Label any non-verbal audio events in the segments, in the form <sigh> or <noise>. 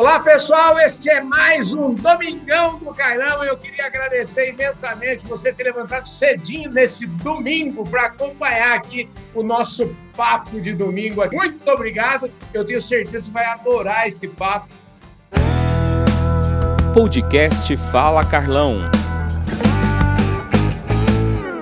Olá, pessoal. Este é mais um Domingão do Carlão. Eu queria agradecer imensamente você ter levantado cedinho nesse domingo para acompanhar aqui o nosso papo de domingo. Muito obrigado. Eu tenho certeza que você vai adorar esse papo. Podcast Fala Carlão.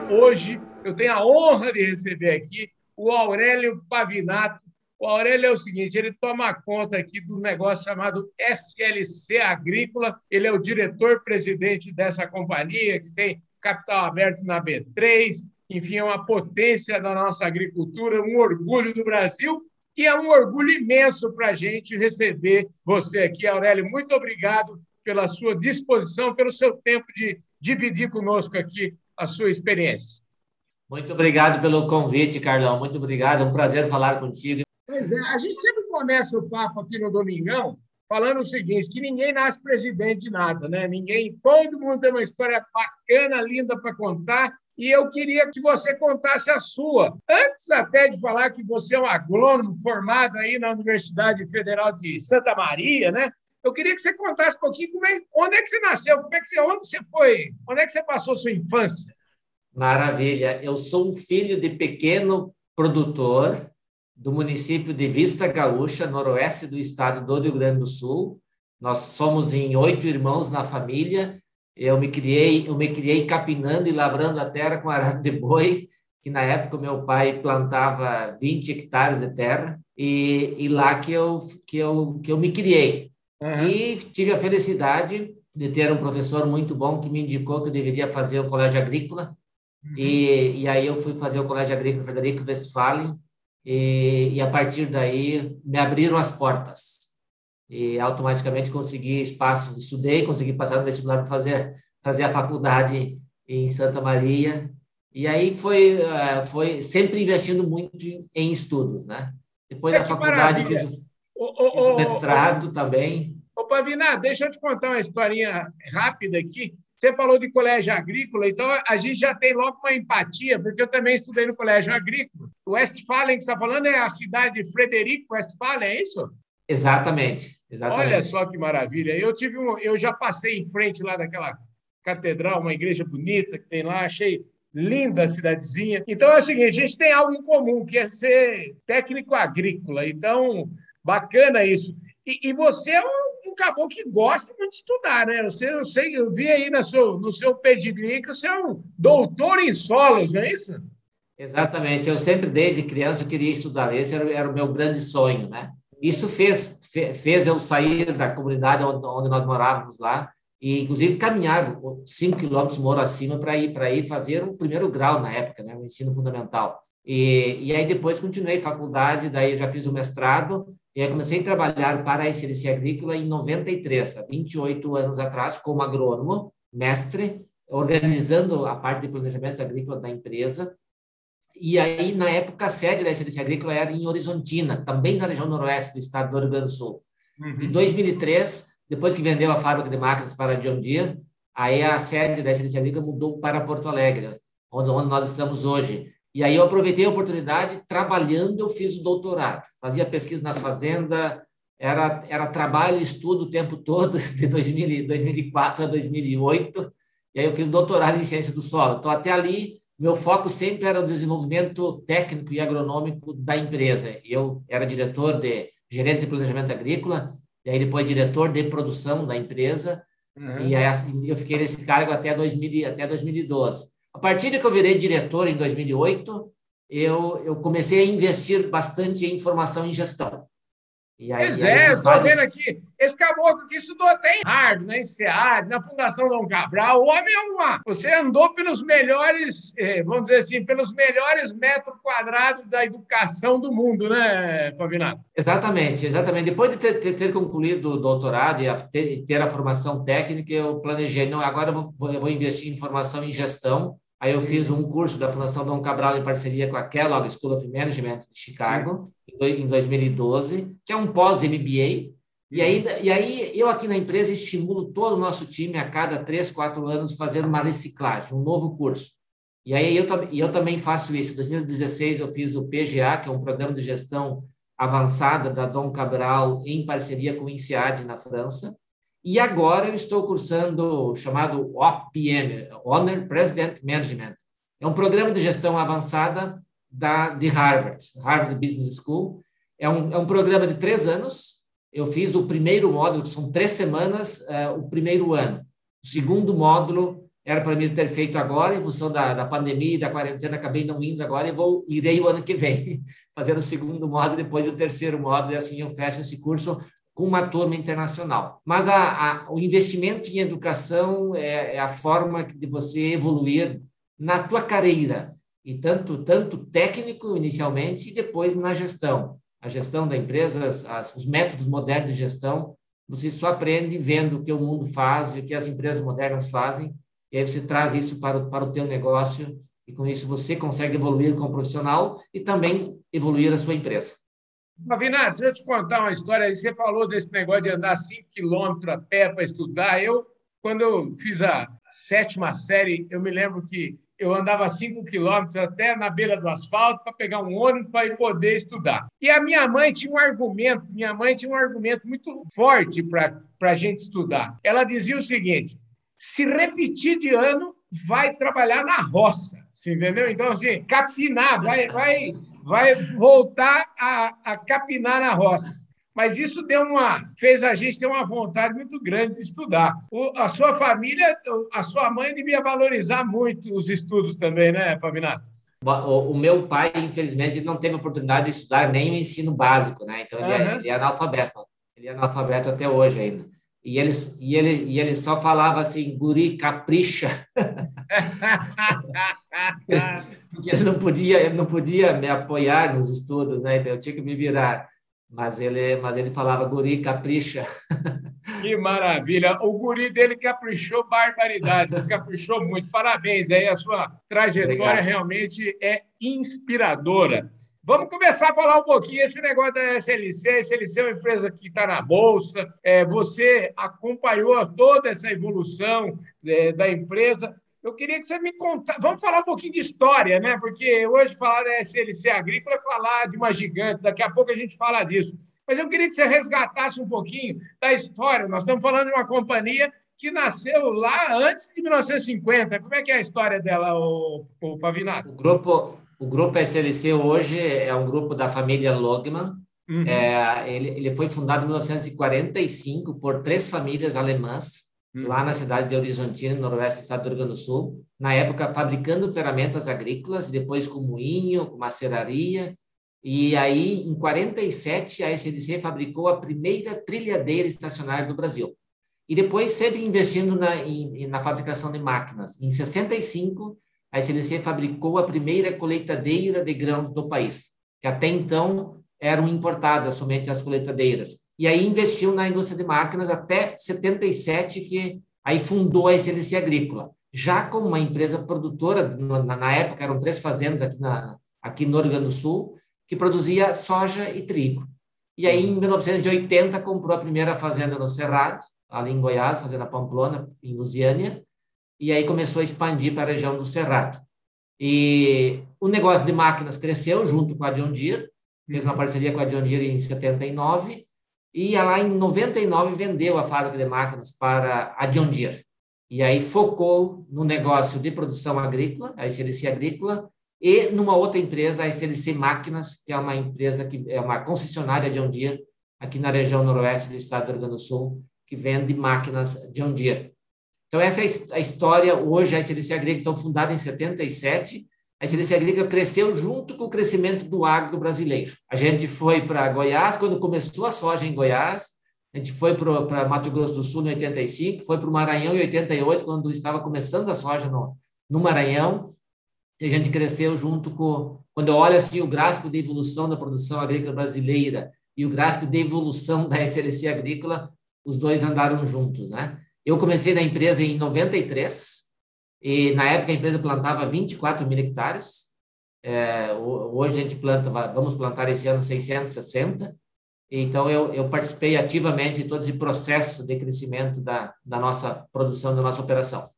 Hoje eu tenho a honra de receber aqui o Aurélio Pavinato, o Aurélio é o seguinte: ele toma conta aqui do negócio chamado SLC Agrícola. Ele é o diretor-presidente dessa companhia, que tem capital aberto na B3. Enfim, é uma potência da nossa agricultura, um orgulho do Brasil. E é um orgulho imenso para a gente receber você aqui, Aurélio. Muito obrigado pela sua disposição, pelo seu tempo de dividir conosco aqui a sua experiência. Muito obrigado pelo convite, Carlão. Muito obrigado. É um prazer falar contigo. Pois é, a gente sempre começa o papo aqui no Domingão falando o seguinte, que ninguém nasce presidente de nada, né? Ninguém, todo mundo tem uma história bacana, linda para contar, e eu queria que você contasse a sua. Antes até de falar que você é um agrônomo formado aí na Universidade Federal de Santa Maria, né? Eu queria que você contasse um pouquinho como é, onde é que você nasceu, como é que, onde você foi, onde é que você passou sua infância? Maravilha. Eu sou um filho de pequeno produtor do município de Vista Gaúcha, noroeste do estado do Rio Grande do Sul. Nós somos em oito irmãos na família. Eu me criei, eu me criei capinando e lavrando a terra com arado de boi, que na época meu pai plantava 20 hectares de terra e, e lá que eu que eu que eu me criei. Uhum. E tive a felicidade de ter um professor muito bom que me indicou que eu deveria fazer o colégio agrícola. Uhum. E, e aí eu fui fazer o colégio agrícola Frederico Westphalen e, e a partir daí me abriram as portas e automaticamente consegui espaço, estudei, consegui passar no vestibular para fazer fazer a faculdade em Santa Maria e aí foi eh, foi sempre investindo muito em estudos, né? Depois é da faculdade fiz o, fiz o mestrado também. Ô, Pavina, deixa eu te contar uma historinha rápida aqui. Você falou de colégio agrícola, então a gente já tem logo uma empatia, porque eu também estudei no colégio agrícola. O Westfalen que você está falando é a cidade de Frederico Westphalen, é isso? Exatamente, exatamente. Olha só que maravilha. Eu tive um, eu já passei em frente lá daquela catedral, uma igreja bonita que tem lá, achei linda a cidadezinha. Então é o seguinte, a gente tem algo em comum, que é ser técnico agrícola. Então, bacana isso. E, e você é um caboclo que gosta muito de estudar, né? Você, eu sei, eu vi aí no seu, no seu pedigree que você é um doutor em solos, não é isso? Exatamente. Eu sempre, desde criança, eu queria estudar. Esse era, era o meu grande sonho, né? Isso fez, fez eu sair da comunidade onde, onde nós morávamos lá e, inclusive, caminhar cinco quilômetros moro acima para ir para ir fazer o primeiro grau na época, né? O ensino fundamental. E, e aí depois continuei faculdade, daí já fiz o mestrado e aí comecei a trabalhar para a SLC Agrícola em 93, há 28 anos atrás, como agrônomo, mestre, organizando a parte de planejamento agrícola da empresa. E aí, na época, a sede da SLC Agrícola era em Horizontina, também na região noroeste do estado do Rio Grande do Sul. Uhum. Em 2003, depois que vendeu a fábrica de máquinas para a John Deere, aí a sede da SLC Agrícola mudou para Porto Alegre, onde, onde nós estamos hoje. E aí eu aproveitei a oportunidade, trabalhando, eu fiz o doutorado. Fazia pesquisa nas fazendas, era, era trabalho e estudo o tempo todo, <laughs> de 2000, 2004 a 2008. E aí eu fiz doutorado em ciência do solo. Então, até ali, meu foco sempre era o desenvolvimento técnico e agronômico da empresa. Eu era diretor de gerente de planejamento agrícola, e aí depois diretor de produção da empresa. Uhum. E aí assim, eu fiquei nesse cargo até, 2000, até 2012. A partir de que eu virei diretor em 2008, eu, eu comecei a investir bastante em formação em gestão. E aí, pois é, estou vários... vendo aqui. Esse caboclo que estudou até em Harvard, na INSEAD, na Fundação Dom Cabral. O homem é uma. Você andou pelos melhores, eh, vamos dizer assim, pelos melhores metros quadrados da educação do mundo, né, Pavinato? Exatamente, exatamente. Depois de ter, ter, ter concluído o doutorado e a, ter, ter, a formação técnica, eu planejei, não, agora eu vou, eu vou investir em formação em gestão Aí eu fiz um curso da Fundação Dom Cabral em parceria com a Kellogg School of Management de Chicago, em 2012, que é um pós-MBA. E aí, e aí eu aqui na empresa estimulo todo o nosso time a cada três, quatro anos fazer uma reciclagem, um novo curso. E aí eu, eu também faço isso. Em 2016 eu fiz o PGA, que é um programa de gestão avançada da Dom Cabral em parceria com o INSEAD na França. E agora eu estou cursando o chamado OPM, Honor President Management. É um programa de gestão avançada da, de Harvard, Harvard Business School. É um, é um programa de três anos. Eu fiz o primeiro módulo, que são três semanas, uh, o primeiro ano. O segundo módulo era para mim ter feito agora, em função da, da pandemia e da quarentena, acabei não indo agora e vou irei o ano que vem, <laughs> fazer o segundo módulo, depois o terceiro módulo, e assim eu fecho esse curso com uma turma internacional. Mas a, a, o investimento em educação é, é, a forma de você evoluir na tua carreira, e tanto, tanto técnico inicialmente e depois na gestão. A gestão da empresa, as, os métodos modernos de gestão, você só aprende vendo o que o mundo faz e o que as empresas modernas fazem, e aí você traz isso para o, para o teu negócio e com isso você consegue evoluir como profissional e também evoluir a sua empresa. Pavinato, deixa eu te contar uma história. Você falou desse negócio de andar 5 quilômetros a pé para estudar. Eu, quando eu fiz a sétima série, eu me lembro que eu andava 5 quilômetros até na beira do asfalto para pegar um ônibus para poder estudar. E a minha mãe tinha um argumento, minha mãe tinha um argumento muito forte para a gente estudar. Ela dizia o seguinte: se repetir de ano, vai trabalhar na roça, você entendeu? Então, assim, capinar, vai, vai, vai voltar a, a capinar na roça. Mas isso deu uma, fez a gente ter uma vontade muito grande de estudar. O, a sua família, a sua mãe devia valorizar muito os estudos também, né, Pavinato? O, o meu pai, infelizmente, ele não teve oportunidade de estudar nem o ensino básico, né? Então, ele, uhum. é, ele é analfabeto. Ele é analfabeto até hoje ainda. E ele, e ele, e ele só falava assim, guri, capricha. <laughs> <laughs> Porque ele não podia, ele não podia me apoiar nos estudos, né? Então eu tinha que me virar. Mas ele, mas ele falava, guri, capricha. <laughs> Que maravilha! O guri dele caprichou barbaridade, <laughs> caprichou muito. Parabéns aí, a sua trajetória Obrigado. realmente é inspiradora. Vamos começar a falar um pouquinho esse negócio da SLC. A SLC é uma empresa que está na Bolsa. É, você acompanhou toda essa evolução é, da empresa. Eu queria que você me contasse. Vamos falar um pouquinho de história, né? Porque hoje falar da SLC Agrícola é falar de uma gigante. Daqui a pouco a gente fala disso. Mas eu queria que você resgatasse um pouquinho da história. Nós estamos falando de uma companhia que nasceu lá antes de 1950. Como é que é a história dela, o, o Pavinato? O grupo, o grupo SLC hoje é um grupo da família Logman. Uhum. É, ele, ele foi fundado em 1945 por três famílias alemãs, uhum. lá na cidade de Horizontina, no noroeste do estado do Rio Grande do Sul. Na época, fabricando ferramentas agrícolas, depois com moinho, com maceraria. E aí, em 47, a SLC fabricou a primeira trilhadeira estacionária do Brasil. E depois, sempre investindo na, em, na fabricação de máquinas. Em 65, a SLC fabricou a primeira colheitadeira de grãos do país, que até então eram importadas somente as colheitadeiras. E aí investiu na indústria de máquinas até 77, que aí fundou a SLC Agrícola, já como uma empresa produtora, na, época eram três fazendas aqui, na, aqui no Rio Grande do Sul, que produzia soja e trigo. E aí, em 1980, comprou a primeira fazenda no Cerrado, ali em Goiás, fazenda Pamplona, em Lusiânia, e aí começou a expandir para a região do Cerrado. E o negócio de máquinas cresceu junto com a John Deere, fez uma uhum. parceria com a John Deere em 79, e lá em 99 vendeu a fábrica de máquinas para a John Deere. E aí focou no negócio de produção agrícola, a SLC Agrícola, e numa outra empresa, a SLC Máquinas, que é uma empresa que é uma concessionária John Deere aqui na região noroeste do estado do Rio Grande do Sul, que vende máquinas John Deere. Então, essa é a história. Hoje, a SLC Agrícola, então, fundada em 77, a SLC Agrícola cresceu junto com o crescimento do agro brasileiro. A gente foi para Goiás, quando começou a soja em Goiás, a gente foi para Mato Grosso do Sul em 85, foi para o Maranhão em 88, quando estava começando a soja no, no Maranhão, e a gente cresceu junto com... Quando eu olho assim, o gráfico de evolução da produção agrícola brasileira e o gráfico de evolução da SLC Agrícola, os dois andaram juntos, né? Eu comecei na empresa em 93 e na época a empresa plantava 24 mil hectares. É, hoje a gente planta, vamos plantar esse ano 660. Então eu, eu participei ativamente de todo esse processo de crescimento da, da nossa produção, da nossa operação.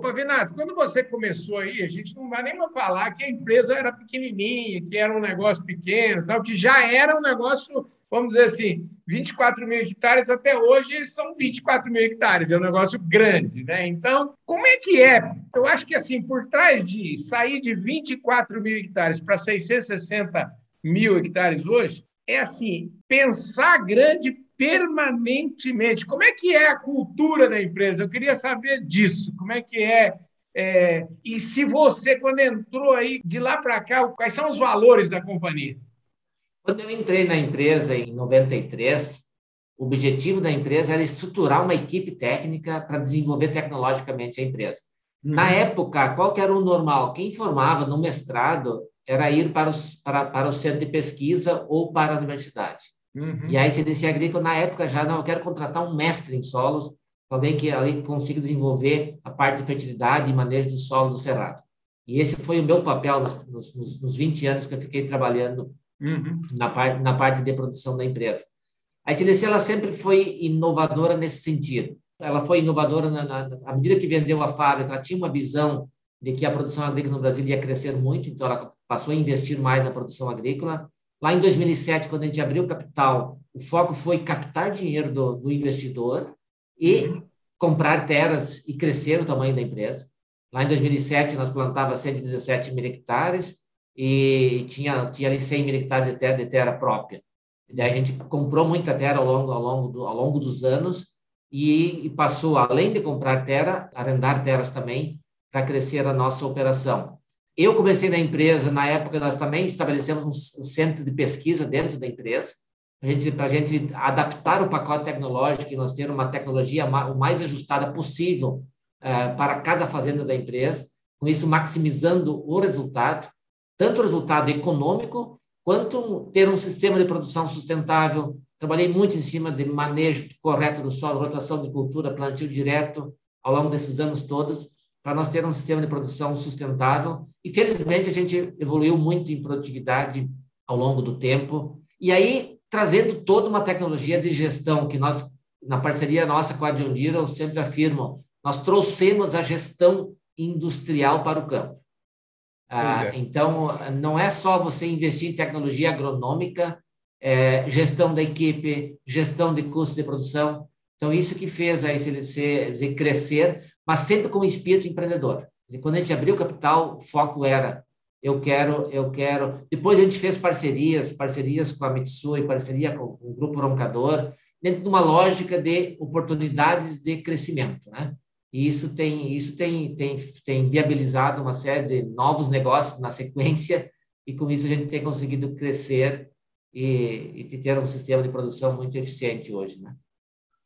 Pavinato, quando você começou aí, a gente não vai nem falar que a empresa era pequenininha, que era um negócio pequeno, tal, que já era um negócio, vamos dizer assim, 24 mil hectares até hoje são 24 mil hectares, é um negócio grande, né? Então, como é que é? Eu acho que assim, por trás de sair de 24 mil hectares para 660 mil hectares hoje, é assim, pensar grande permanentemente. Como é que é a cultura da empresa? Eu queria saber disso. Como é que é? é... E se você, quando entrou aí de lá para cá, quais são os valores da companhia? Quando eu entrei na empresa em 93, o objetivo da empresa era estruturar uma equipe técnica para desenvolver tecnologicamente a empresa. Uhum. Na época, qual que era o normal? Quem formava no mestrado era ir para, os, para, para o centro de pesquisa ou para a universidade. Uhum. E a ICDC Agrícola, na época, já não, eu quero contratar um mestre em solos, alguém que ali consiga desenvolver a parte de fertilidade e manejo do solo do cerrado. E esse foi o meu papel nos, nos, nos 20 anos que eu fiquei trabalhando uhum. na, parte, na parte de produção da empresa. A ICDC ela sempre foi inovadora nesse sentido. Ela foi inovadora na, na, à medida que vendeu a fábrica, ela tinha uma visão de que a produção agrícola no Brasil ia crescer muito, então ela passou a investir mais na produção agrícola. Lá em 2007, quando a gente abriu o capital, o foco foi captar dinheiro do, do investidor e comprar terras e crescer o tamanho da empresa. Lá em 2007, nós plantávamos 117 mil hectares e tinha, tinha ali 100 mil hectares de terra, de terra própria. E daí a gente comprou muita terra ao longo, ao longo, do, ao longo dos anos e, e passou, além de comprar terra, arrendar terras também para crescer a nossa operação. Eu comecei na empresa, na época nós também estabelecemos um centro de pesquisa dentro da empresa, para a gente, gente adaptar o pacote tecnológico e nós ter uma tecnologia o mais ajustada possível uh, para cada fazenda da empresa, com isso maximizando o resultado, tanto o resultado econômico, quanto ter um sistema de produção sustentável. Trabalhei muito em cima de manejo correto do solo, rotação de cultura, plantio direto, ao longo desses anos todos, para nós ter um sistema de produção sustentável. E, felizmente, a gente evoluiu muito em produtividade ao longo do tempo. E aí, trazendo toda uma tecnologia de gestão que nós, na parceria nossa com a John Deere, eu sempre afirmo, nós trouxemos a gestão industrial para o campo. Ah, é. Então, não é só você investir em tecnologia agronômica, é, gestão da equipe, gestão de custo de produção. Então, isso que fez a ICDC crescer, mas sempre com o espírito empreendedor. Quando a gente abriu o capital, o foco era eu quero, eu quero. Depois a gente fez parcerias, parcerias com a Mitsui, parceria com o Grupo Roncador, dentro de uma lógica de oportunidades de crescimento, né? E isso tem, isso tem, tem, tem viabilizado uma série de novos negócios na sequência, e com isso a gente tem conseguido crescer e, e ter um sistema de produção muito eficiente hoje, né?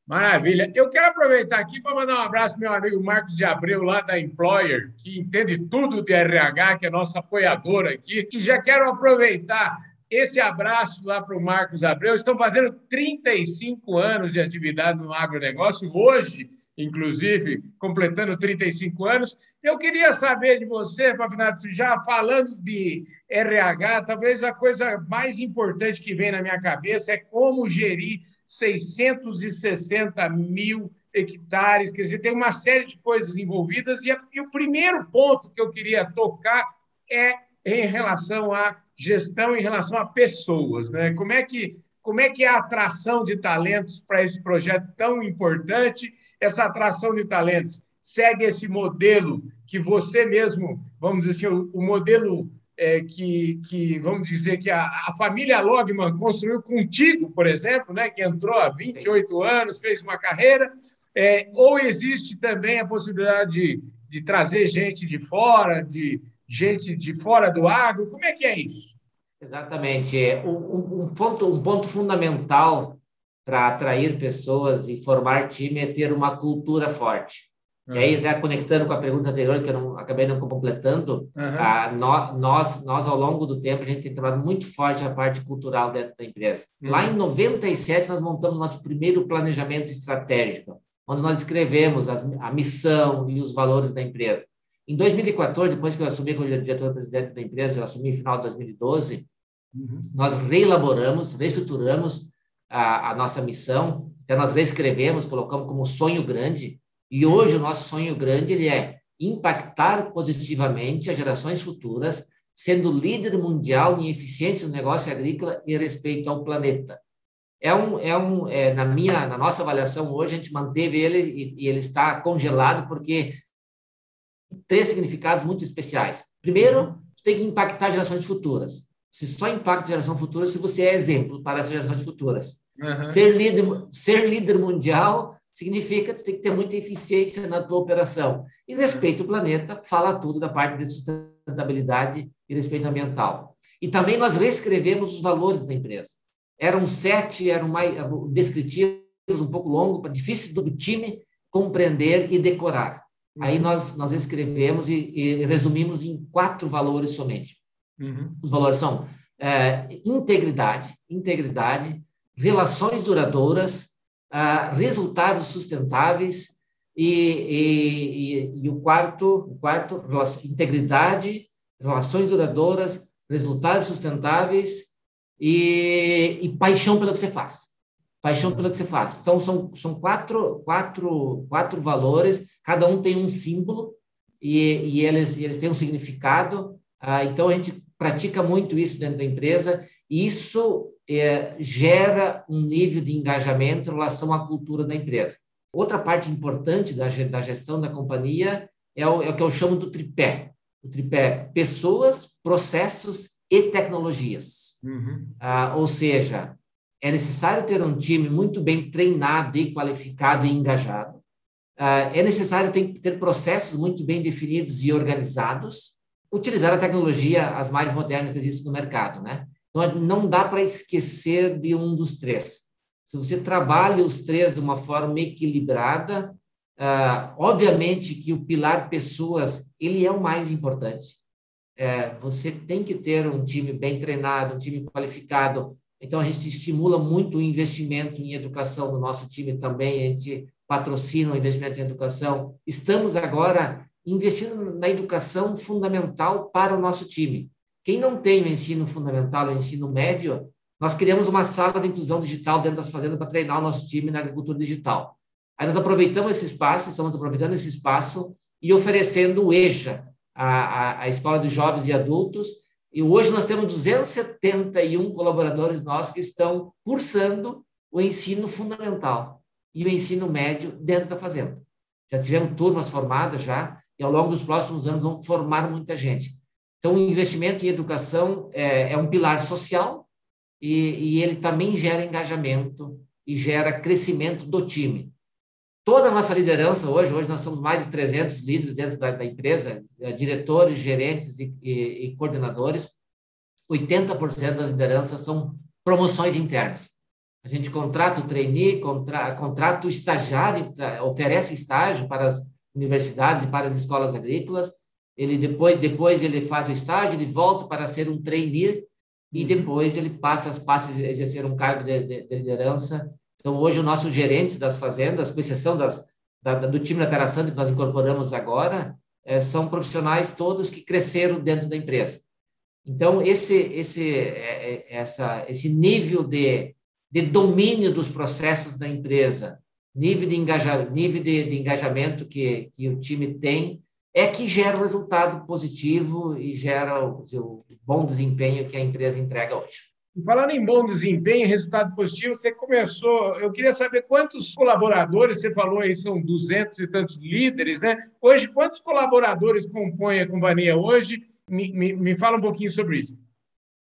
Maravilha. Eu quero aproveitar aqui para mandar um abraço meu amigo Marcos de Abreu, lá da Employer, que entende tudo de RH, que é nosso apoiador aqui. E já quero aproveitar esse abraço lá para o Marcos Abreu. Estão fazendo 35 anos de atividade no agronegócio, hoje, inclusive, completando 35 anos. Eu queria saber de você, Papinato, já falando de RH, talvez a coisa mais importante que vem na minha cabeça é como gerir 660 mil hectares, quer dizer, tem uma série de coisas envolvidas, e, a, e o primeiro ponto que eu queria tocar é em relação à gestão, em relação a pessoas. Né? Como, é que, como é que é a atração de talentos para esse projeto tão importante? Essa atração de talentos segue esse modelo que você mesmo, vamos dizer assim, o, o modelo é, que, que, vamos dizer, que a, a, família Logman construiu contigo, por exemplo, né, que entrou há 28 Sim. anos, fez uma carreira, é, ou existe também a possibilidade de, de trazer gente de fora, de gente de fora do agro? Como é que é isso? Exatamente. Um, um, ponto, um ponto fundamental para atrair pessoas e formar time é ter uma cultura forte. Uhum. E aí, até conectando com a pergunta anterior, que eu não, acabei não completando, uhum. a, nós, nós, ao longo do tempo, a gente tem trabalhado muito forte a parte cultural dentro da empresa. Uhum. Lá em 97, nós montamos nosso primeiro planejamento estratégico, onde nós escrevemos as, a missão e os valores da empresa. Em 2014, depois que eu assumi como diretor-presidente da empresa, eu assumi no final de 2012, uhum. nós reelaboramos, reestruturamos a, a nossa missão, até nós reescrevemos, colocamos como sonho grande, e hoje o nosso sonho grande ele é impactar positivamente as gerações futuras, sendo líder mundial em eficiência no negócio agrícola e respeito ao planeta. É um, é um, é, na minha, na nossa avaliação hoje a gente manteve ele e, e ele está congelado porque três significados muito especiais. Primeiro, tem que impactar gerações futuras. Você só impacta geração futura se você é exemplo para as gerações futuras. Uhum. Ser líder, ser líder mundial significa que tem que ter muita eficiência na tua operação. E respeito ao planeta, fala tudo da parte de sustentabilidade e respeito ambiental. E também nós reescrevemos os valores da empresa. Eram sete, eram mais descritivos, um pouco longo, difíceis do time compreender e decorar. Aí uhum. nós, nós escrevemos e, e resumimos em quatro valores somente. Uhum. Os valores são é, integridade, integridade, relações duradouras, resultados sustentáveis e, e, e, e, o quarto, o quarto integridade, relações duradouras, resultados sustentáveis e, paixão pelo que você faz paixão pelo que você faz. Então, são, são quatro, quatro, quatro valores, cada um tem um símbolo e, eles, eles têm um significado. Ah, então, a gente pratica muito isso dentro da empresa isso é, gera um nível de engajamento em relação à cultura da empresa. Outra parte importante da, da gestão da companhia é o, é o que eu chamo do tripé. O tripé pessoas, processos e tecnologias. Uhum. Ah, ou seja, é necessário ter um time muito bem treinado e qualificado e engajado. Uh, é necessário ter, ter processos muito bem definidos e organizados. Utilizar a tecnologia as mais modernas que existem no mercado, né? Não dá para esquecer de um dos três. Se você trabalha os três de uma forma equilibrada, uh, obviamente que o pilar pessoas ele é o mais importante. É, você tem que ter um time bem treinado, um time qualificado, então, a gente estimula muito o investimento em educação no nosso time também, a gente patrocina o investimento em educação. Estamos agora investindo na educação fundamental para o nosso time. Quem não tem o ensino fundamental, o ensino médio, nós criamos uma sala de inclusão digital dentro das fazendas para treinar o nosso time na agricultura digital. Aí nós aproveitamos esse espaço, estamos aproveitando esse espaço e oferecendo o EJA, a, a, a Escola de Jovens e Adultos, e hoje nós temos 271 colaboradores nossos que estão cursando o ensino fundamental e o ensino médio dentro da fazenda. Já tivemos turmas formadas já, e ao longo dos próximos anos vão formar muita gente. Então, o investimento em educação é, é um pilar social e, e ele também gera engajamento e gera crescimento do time. Toda a nossa liderança hoje, hoje nós somos mais de 300 líderes dentro da, da empresa, eh, diretores, gerentes e, e, e coordenadores. 80% das lideranças são promoções internas. A gente contrata o trainee, contra, contrata o estagiário, oferece estágio para as universidades e para as escolas agrícolas. Ele depois, depois ele faz o estágio, ele volta para ser um trainee e uhum. depois ele passa, passa a exercer um cargo de, de, de liderança então, hoje, os nossos gerentes das fazendas, com exceção das, da, do time da Terra Santa que nós incorporamos agora, é, são profissionais todos que cresceram dentro da empresa. Então, esse, esse, é, essa, esse nível de, de domínio dos processos da empresa, nível de, engaja, nível de, de engajamento que, que o time tem, é que gera o resultado positivo e gera o, o bom desempenho que a empresa entrega hoje. Falando em bom desempenho, resultado positivo, você começou. Eu queria saber quantos colaboradores, você falou aí, são duzentos e tantos líderes, né? Hoje, quantos colaboradores compõem a companhia hoje? Me, me, me fala um pouquinho sobre isso.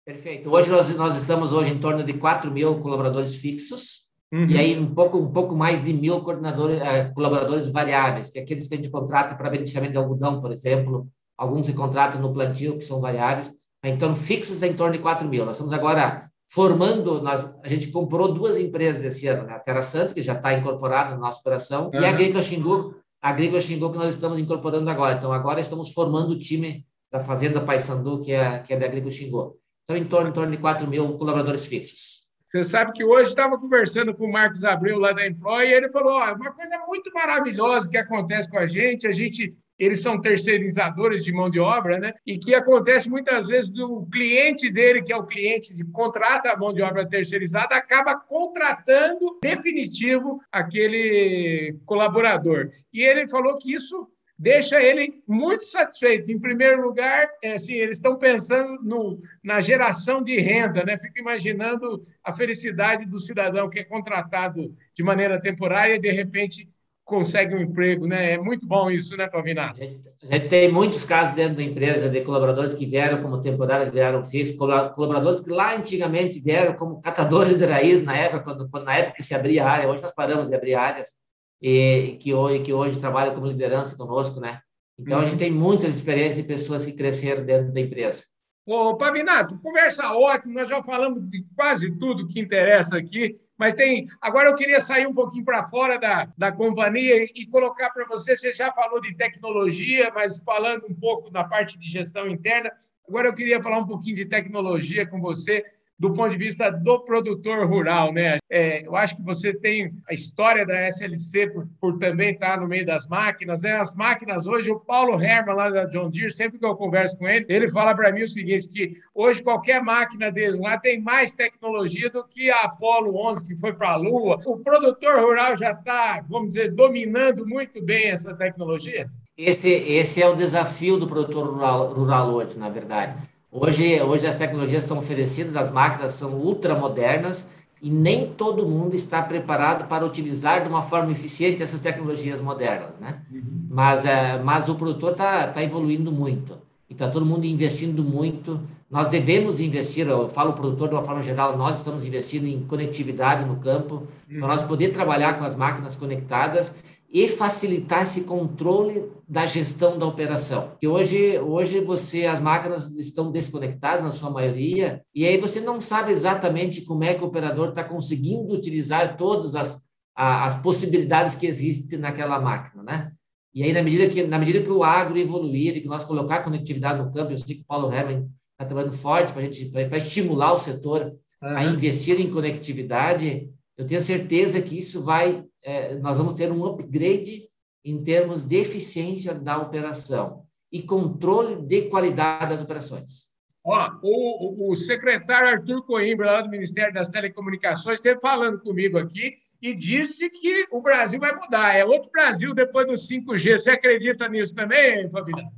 Perfeito. Hoje nós, nós estamos hoje em torno de 4 mil colaboradores fixos uhum. e aí um pouco, um pouco mais de mil coordenadores, uh, colaboradores variáveis, que é aqueles que a gente contrata para beneficiamento de algodão, por exemplo, alguns se contratam no plantio, que são variáveis, então, fixos é em torno de 4 mil. Nós estamos agora formando, nós, a gente comprou duas empresas esse ano, né? a Terra Santa, que já está incorporada na nossa operação, uhum. e a Agrícola Xingu, a Agrícola Xingu que nós estamos incorporando agora. Então, agora estamos formando o time da Fazenda Paysandu, que é, que é da Agrícola Xingu. Então, em torno, em torno de 4 mil colaboradores fixos. Você sabe que hoje estava conversando com o Marcos Abreu lá da Employ e ele falou: oh, uma coisa muito maravilhosa que acontece com a gente, a gente eles são terceirizadores de mão de obra, né? E que acontece muitas vezes do cliente dele, que é o cliente de contrata a mão de obra terceirizada, acaba contratando definitivo aquele colaborador. E ele falou que isso deixa ele muito satisfeito. Em primeiro lugar, é, assim, eles estão pensando no, na geração de renda, né? Fico imaginando a felicidade do cidadão que é contratado de maneira temporária e, de repente, consegue um emprego, né? É muito bom isso, né, Pavinato? A gente tem muitos casos dentro da empresa de colaboradores que vieram como temporários, vieram fixos, colaboradores que lá antigamente vieram como catadores de raiz na época, quando, na época que se abria área, hoje nós paramos de abrir áreas, e que hoje, que hoje trabalha como liderança conosco, né? Então, uhum. a gente tem muitas experiências de pessoas que cresceram dentro da empresa. Ô, Pavinato, conversa ótima, nós já falamos de quase tudo que interessa aqui, mas tem. Agora eu queria sair um pouquinho para fora da, da companhia e colocar para você. Você já falou de tecnologia, mas falando um pouco da parte de gestão interna. Agora eu queria falar um pouquinho de tecnologia com você do ponto de vista do produtor rural, né? É, eu acho que você tem a história da SLC por, por, também estar no meio das máquinas. Né? As máquinas hoje, o Paulo Herman lá da John Deere, sempre que eu converso com ele, ele fala para mim o seguinte, que hoje qualquer máquina deles lá tem mais tecnologia do que a Apollo 11 que foi para a Lua. O produtor rural já está, vamos dizer, dominando muito bem essa tecnologia? Esse, esse é o desafio do produtor rural, rural hoje, na verdade Hoje, hoje as tecnologias são oferecidas, as máquinas são ultramodernas e nem todo mundo está preparado para utilizar de uma forma eficiente essas tecnologias modernas, né? Uhum. Mas, é, mas o produtor está tá evoluindo muito e está todo mundo investindo muito. Nós devemos investir, eu falo o produtor de uma forma geral, nós estamos investindo em conectividade no campo, uhum. para nós poder trabalhar com as máquinas conectadas e facilitar esse controle da gestão da operação. Que hoje, hoje você as máquinas estão desconectadas na sua maioria e aí você não sabe exatamente como é que o operador está conseguindo utilizar todas as, as possibilidades que existem naquela máquina, né? E aí na medida que na medida que o agro evoluir e que nós colocar conectividade no campo, eu sei que o Paulo Herman está trabalhando forte para gente para estimular o setor uhum. a investir em conectividade. Eu tenho certeza que isso vai é, nós vamos ter um upgrade em termos de eficiência da operação e controle de qualidade das operações. Ó, o, o secretário Arthur Coimbra, lá do Ministério das Telecomunicações, esteve falando comigo aqui e disse que o Brasil vai mudar. É outro Brasil depois do 5G. Você acredita nisso também, Fabiano?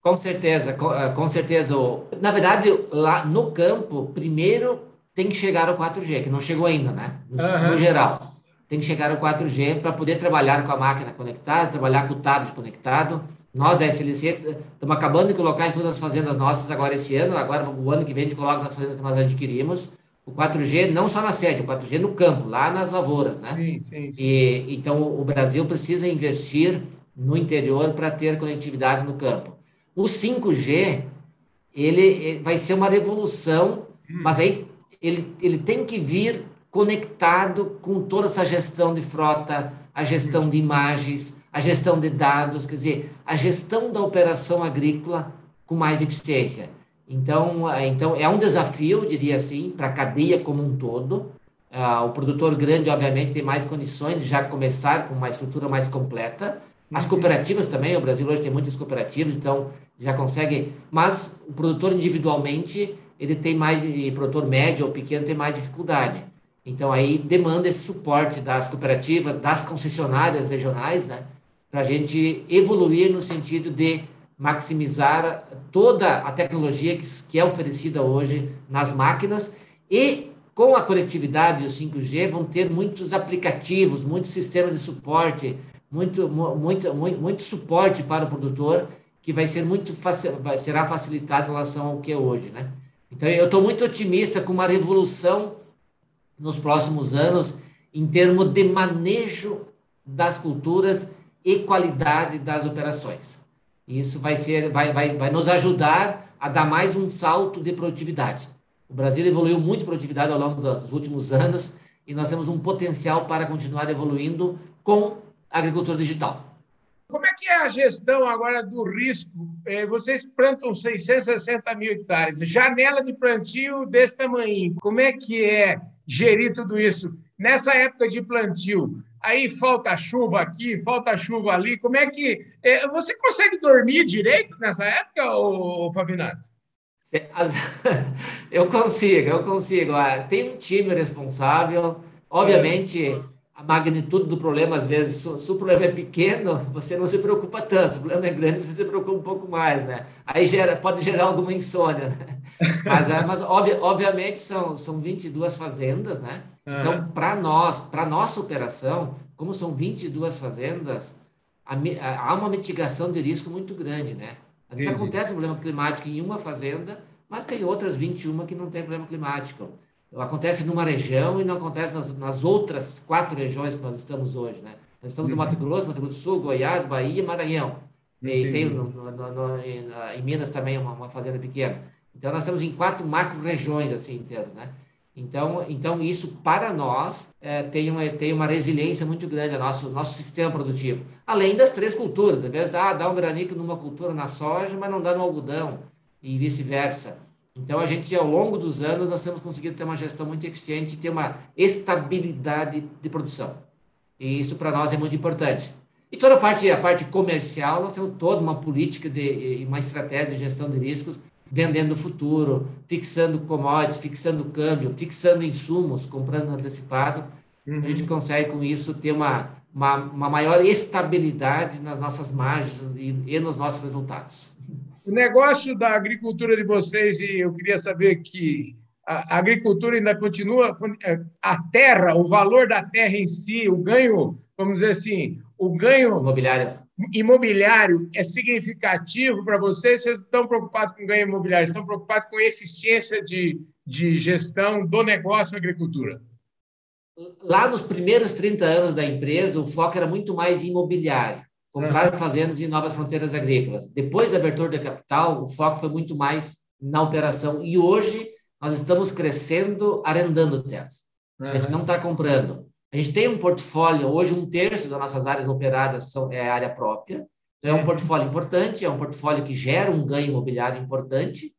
Com certeza, com, eh, com, certeza. Na verdade, lá no campo, primeiro tem que chegar ao 4G, que não chegou ainda, né? No, uhum. no geral tem que chegar ao 4G para poder trabalhar com a máquina conectada, trabalhar com o tablet conectado. Nós da SLC estamos acabando de colocar em todas as fazendas nossas agora esse ano, agora o ano que vem a gente coloca nas fazendas que nós adquirimos, o 4G não só na sede, o 4G no campo, lá nas lavouras, né? Sim, sim, sim. E, então o Brasil precisa investir no interior para ter conectividade no campo. O 5G, ele, ele vai ser uma revolução, hum. mas aí ele, ele tem que vir conectado com toda essa gestão de frota, a gestão de imagens, a gestão de dados, quer dizer, a gestão da operação agrícola com mais eficiência. Então, é, então é um desafio, diria assim, para a cadeia como um todo. Uh, o produtor grande, obviamente, tem mais condições de já começar com uma estrutura mais completa. As uhum. cooperativas também, o Brasil hoje tem muitas cooperativas, então já consegue. Mas o produtor individualmente, ele tem mais, e produtor médio ou pequeno tem mais dificuldade. Então, aí demanda esse suporte das cooperativas, das concessionárias regionais, né? Para a gente evoluir no sentido de maximizar toda a tecnologia que, que é oferecida hoje nas máquinas e com a conectividade e o 5G vão ter muitos aplicativos, muitos sistemas de suporte, muito, muito, muito, muito suporte para o produtor que vai ser muito será facilitado em relação ao que é hoje, né? Então eu estou muito otimista com uma revolução nos próximos anos em termos de manejo das culturas e qualidade das operações. Isso vai ser, vai, vai, vai nos ajudar a dar mais um salto de produtividade. O Brasil evoluiu muito produtividade ao longo dos últimos anos e nós temos um potencial para continuar evoluindo com a agricultura digital. Como é que é a gestão agora do risco? É, vocês plantam 660 mil hectares, janela de plantio desse tamanho. Como é que é gerir tudo isso. Nessa época de plantio, aí falta chuva aqui, falta chuva ali. Como é que. É, você consegue dormir direito nessa época, ô, Fabinato? <laughs> Eu consigo, eu consigo. Ah, tem um time responsável. Obviamente, a magnitude do problema, às vezes, se, se, o problema é pequeno, você não se preocupa tanto, se o problema é grande, você se preocupa um pouco mais, né? Aí gera, pode gerar alguma insônia, né? <laughs> Mas, é, mas obvi, obviamente, são, são 22 fazendas, né? Então, para nós, para nossa operação, como são 22 fazendas, há uma mitigação de risco muito grande, né? Às vezes acontece um problema climático em uma fazenda, mas tem outras 21 que não tem problema climático acontece numa região e não acontece nas, nas outras quatro regiões que nós estamos hoje, né? Nós estamos no Mato uhum. Grosso, Mato Grosso do Sul, Goiás, Bahia e Maranhão. E tem no, no, no, em, em, Minas também uma, uma, fazenda pequena. Então, nós estamos em quatro macro-regiões, assim, inteiras, né? Então, então isso, para nós, é, tem, uma, tem uma resiliência muito grande ao nosso, nosso sistema produtivo. Além das três culturas. Às vezes, dá, dá um granico numa cultura na soja, mas não dá no algodão, e vice-versa. Então, a gente, ao longo dos anos, nós temos conseguido ter uma gestão muito eficiente e ter uma estabilidade de produção. E isso, para nós, é muito importante. E toda a parte, a parte comercial, nós temos toda uma política de, uma estratégia de gestão de riscos, vendendo no futuro, fixando commodities, fixando câmbio, fixando insumos, comprando antecipado. Uhum. A gente consegue, com isso, ter uma, uma, uma maior estabilidade nas nossas margens e, e nos nossos resultados. O negócio da agricultura de vocês, e eu queria saber que a agricultura ainda continua, é, a terra, o valor da terra em si, o ganho, vamos dizer assim, o ganho imobiliário, imobiliário é significativo para vocês? Vocês estão preocupados com ganho imobiliário, estão preocupados com eficiência de, de gestão do negócio agricultura? Lá nos primeiros 30 anos da empresa, o foco era muito mais imobiliário comprar fazendas em novas fronteiras agrícolas. Depois da abertura da capital, o foco foi muito mais na operação. E hoje nós estamos crescendo arrendando terras. A gente não está comprando. A gente tem um portfólio, hoje um terço das nossas áreas operadas são, é área própria. Então, é um portfólio importante, é um portfólio que gera um ganho imobiliário importante,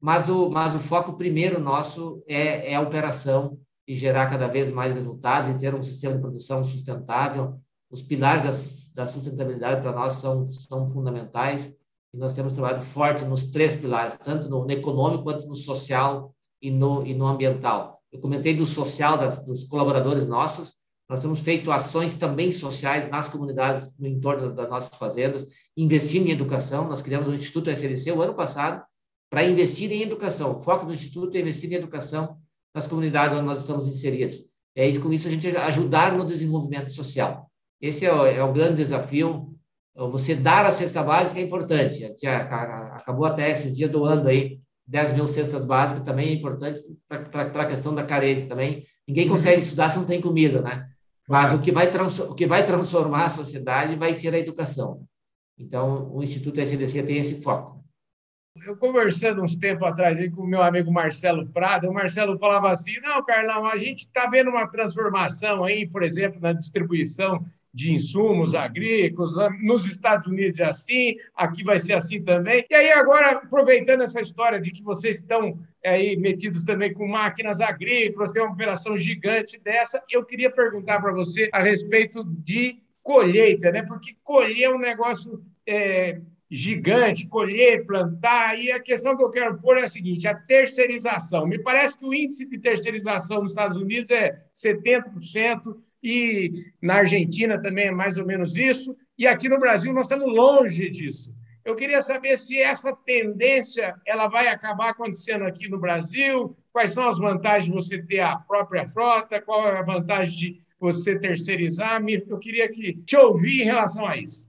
mas o, mas o foco primeiro nosso é, é a operação e gerar cada vez mais resultados e ter um sistema de produção sustentável, os pilares da, da sustentabilidade para nós são, são fundamentais e nós temos trabalhado forte nos três pilares, tanto no, no econômico quanto no social e no, e no ambiental. Eu comentei do social das, dos colaboradores nossos, nós temos feito ações também sociais nas comunidades no entorno das nossas fazendas, investindo em educação. Nós criamos o Instituto SLC o ano passado para investir em educação. O foco do Instituto é investir em educação nas comunidades onde nós estamos inseridos. É isso, com isso a gente ajudar no desenvolvimento social. Esse é o, é o grande desafio. Você dar a cesta básica é importante. Acabou até esses dias doando aí 10 mil cestas básicas, também é importante para a questão da carência também. Ninguém consegue estudar se não tem comida, né? Mas o que vai, o que vai transformar a sociedade vai ser a educação. Então, o Instituto SDC tem esse foco. Eu conversando uns tempos atrás aí com o meu amigo Marcelo Prado, o Marcelo falava assim: não, Carlão, a gente está vendo uma transformação aí, por exemplo, na distribuição de insumos agrícolas, nos Estados Unidos é assim, aqui vai ser assim também. E aí, agora, aproveitando essa história de que vocês estão aí metidos também com máquinas agrícolas, tem uma operação gigante dessa, eu queria perguntar para você a respeito de colheita, né? Porque colher é um negócio. É, gigante, colher, plantar. E a questão que eu quero pôr é a seguinte: a terceirização. Me parece que o índice de terceirização nos Estados Unidos é 70%, e na Argentina também é mais ou menos isso, e aqui no Brasil nós estamos longe disso. Eu queria saber se essa tendência ela vai acabar acontecendo aqui no Brasil, quais são as vantagens de você ter a própria frota, qual é a vantagem de você terceirizar. Eu queria que te ouvir em relação a isso.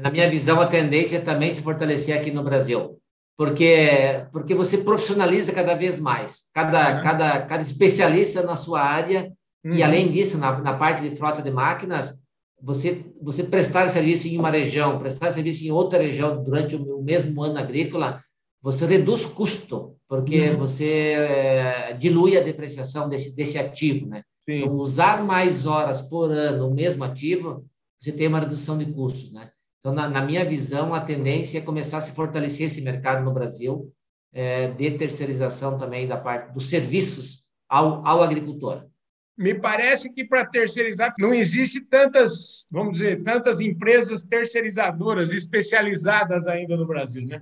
Na minha visão, a tendência é também se fortalecer aqui no Brasil, porque porque você profissionaliza cada vez mais, cada uhum. cada cada especialista na sua área Uhum. E além disso, na, na parte de frota de máquinas, você você prestar serviço em uma região, prestar serviço em outra região durante o, o mesmo ano agrícola, você reduz custo, porque uhum. você é, dilui a depreciação desse desse ativo, né? Sim. Então, usar mais horas por ano o mesmo ativo, você tem uma redução de custos, né? Então, na, na minha visão, a tendência é começar a se fortalecer esse mercado no Brasil, é, de terceirização também da parte dos serviços ao, ao agricultor me parece que para terceirizar não existe tantas, vamos dizer, tantas empresas terceirizadoras especializadas ainda no Brasil, né?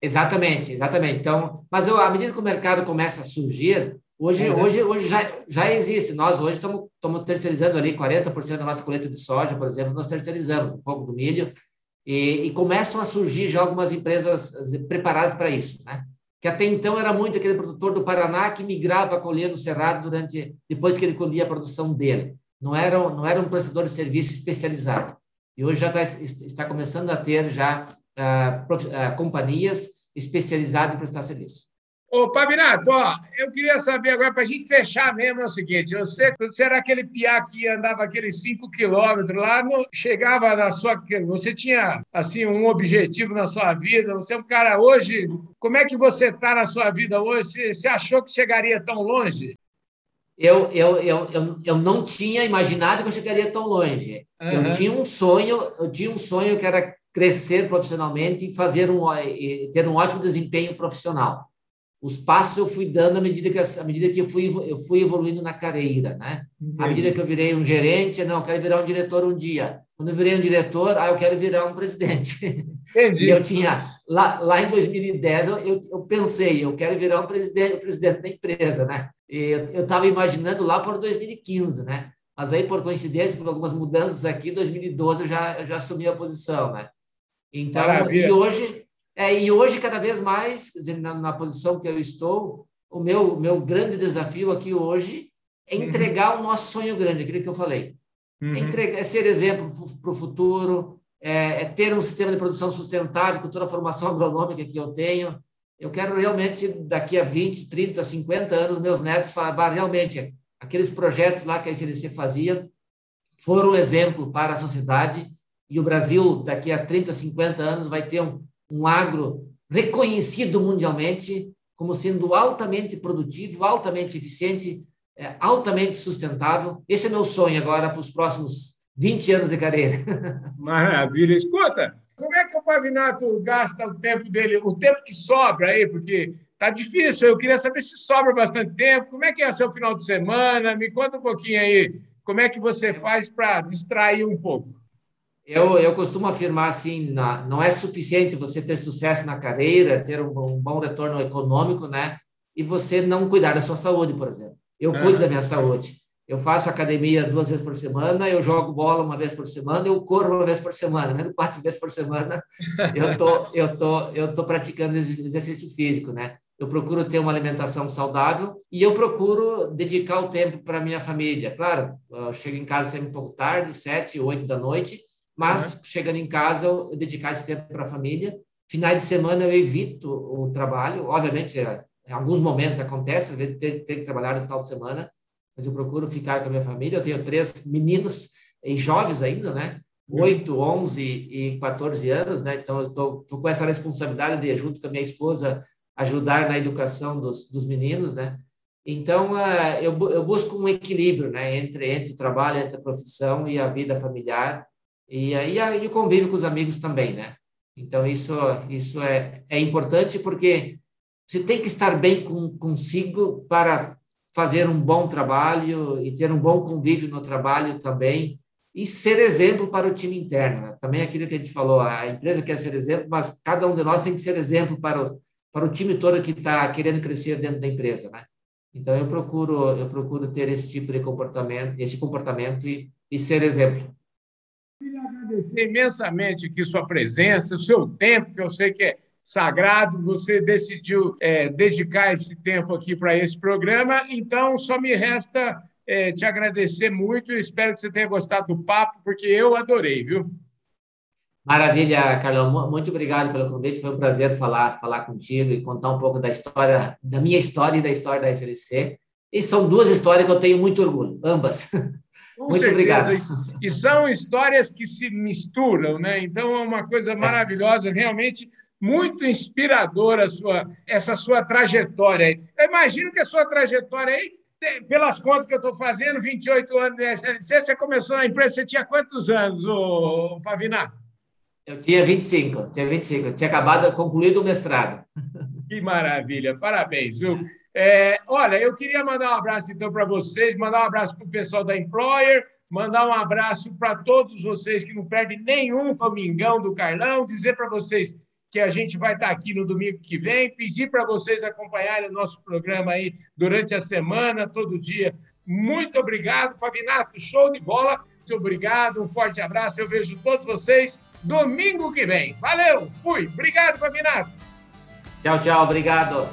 Exatamente, exatamente. Então, mas eu, à medida que o mercado começa a surgir, Hoje, uhum. hoje, hoje já, já existe. Nós hoje estamos, estamos terceirizando ali 40% da nossa colheita de soja, por exemplo, nós terceirizamos um pouco do milho e, e começam a surgir já algumas empresas preparadas para isso, né? Que até então era muito aquele produtor do Paraná que migrava para colher no cerrado durante depois que ele colhia a produção dele. Não era, não era um prestador de serviço especializado. E hoje já está, está começando a ter já uh, uh, companhias especializadas em prestar serviço. Ô, Pavinato, ó, eu queria saber agora, para a gente fechar mesmo, é o seguinte: você, você era aquele piá que andava aqueles 5 quilômetros lá, não, chegava na sua. Você tinha, assim, um objetivo na sua vida, você é um cara hoje. Como é que você está na sua vida hoje? Você, você achou que chegaria tão longe? Eu, eu, eu, eu, eu não tinha imaginado que eu chegaria tão longe. Uhum. Eu tinha um sonho, eu tinha um sonho que era crescer profissionalmente e fazer um, e ter um ótimo desempenho profissional os passos eu fui dando à medida que, à medida que eu, fui, eu fui evoluindo na carreira, né? À medida que eu virei um gerente, não, eu quero virar um diretor um dia. Quando eu virei um diretor, ah, eu quero virar um presidente. <laughs> Entendi. Eu tinha, lá, lá em 2010, eu, eu pensei, eu quero virar um presidente, um presidente da empresa, né? E eu estava imaginando lá por 2015, né? Mas aí, por coincidência, por algumas mudanças aqui, em 2012 eu já, eu já assumi a posição, né? Então, Maravilha. e hoje é, e hoje, cada vez mais, dizer, na, na, posição que eu estou, o meu, meu grande desafio aqui hoje é uhum. entregar uhum. o nosso sonho grande, aquilo que eu falei. É uhum. É, entregar, é ser exemplo para o futuro, é, é, ter um sistema de produção sustentável com toda a formação agronômica que eu tenho. Eu quero realmente, daqui a 20, 30, 50 anos, meus netos falar, realmente, aqueles projetos lá que a ICDC fazia foram um exemplo para a sociedade e o Brasil, daqui a 30, 50 anos, vai ter um, um agro reconhecido mundialmente como sendo altamente produtivo, altamente eficiente, é, altamente sustentável. Esse é meu sonho agora para os próximos 20 anos de carreira. <laughs> Maravilha. Escuta, como é que o Pavinato gasta o tempo dele, o tempo que sobra aí? Porque tá difícil. Eu queria saber se sobra bastante tempo. Como é que é seu final de semana? Me conta um pouquinho aí. Como é que você faz para distrair um pouco? Eu, eu costumo afirmar assim, na, não é suficiente você ter sucesso na carreira, ter um, um, bom retorno econômico, né? E você não cuidar da sua saúde, por exemplo. Eu cuido da minha saúde. Eu faço academia duas vezes por semana, eu jogo bola uma vez por semana, eu corro uma vez por semana, né? <laughs> quatro vezes por semana. Eu tô, eu tô, eu tô praticando exercício físico, né? Eu procuro ter uma alimentação saudável e eu procuro dedicar o tempo para minha família. Claro, eu chego em casa sempre um pouco tarde, sete, oito da noite, mas uhum. chegando em casa eu dedicar esse tempo para a família. Finais de semana eu evito o trabalho, obviamente é, em alguns momentos acontece, às vezes tem, tem que trabalhar no final de semana, mas eu procuro ficar com a minha família. Eu tenho três meninos e jovens ainda, né? 8, 11 e 14 anos, né? Então eu tô, tô com essa responsabilidade de junto com a minha esposa ajudar na educação dos, dos meninos, né? Então, uh, eu, eu busco um equilíbrio, né, entre, entre o trabalho, entre a profissão e a vida familiar, e aí, o convívio com os amigos também, né? Então, isso, isso é, é importante porque você tem que estar bem com, consigo para fazer um bom trabalho e ter um bom convívio no trabalho também e ser exemplo para o time interno. Né? Também aquilo que a gente falou, a empresa quer ser exemplo, mas cada um de nós tem que ser exemplo para o, para o time todo que está querendo crescer dentro da empresa, né? Então eu procuro eu procuro ter esse tipo de comportamento, esse comportamento e, e ser exemplo agradecer imensamente aqui sua presença, o seu tempo, que eu sei que é sagrado, você decidiu é, dedicar esse tempo aqui para esse programa, então só me resta é, te agradecer muito e espero que você tenha gostado do papo, porque eu adorei, viu? Maravilha, Carlão. Muito obrigado pelo convite. Foi um prazer falar, falar contigo e contar um pouco da história, da minha história e da história da SLC. E são duas histórias que eu tenho muito orgulho, ambas. <laughs> Com Muito certeza. obrigado. E são histórias que se misturam, né? Então é uma coisa é. maravilhosa, realmente muito inspiradora sua, essa sua trajetória. Eu imagino que a sua trajetória aí, pelas contas que eu estou fazendo, 28 anos de SLC, você começou na empresa, você tinha quantos anos, o Pavinar? Eu tinha 25, tinha 25, tinha acabado, concluído o mestrado. Que maravilha, parabéns, viu? É, olha, eu queria mandar um abraço então para vocês, mandar um abraço para o pessoal da Employer, mandar um abraço para todos vocês que não perdem nenhum famingão do Carlão, dizer para vocês que a gente vai estar aqui no domingo que vem. Pedir para vocês acompanharem o nosso programa aí durante a semana, todo dia. Muito obrigado, Pavinato. Show de bola. Muito obrigado. Um forte abraço. Eu vejo todos vocês domingo que vem. Valeu. Fui. Obrigado, Pavinato. Tchau, tchau. Obrigado.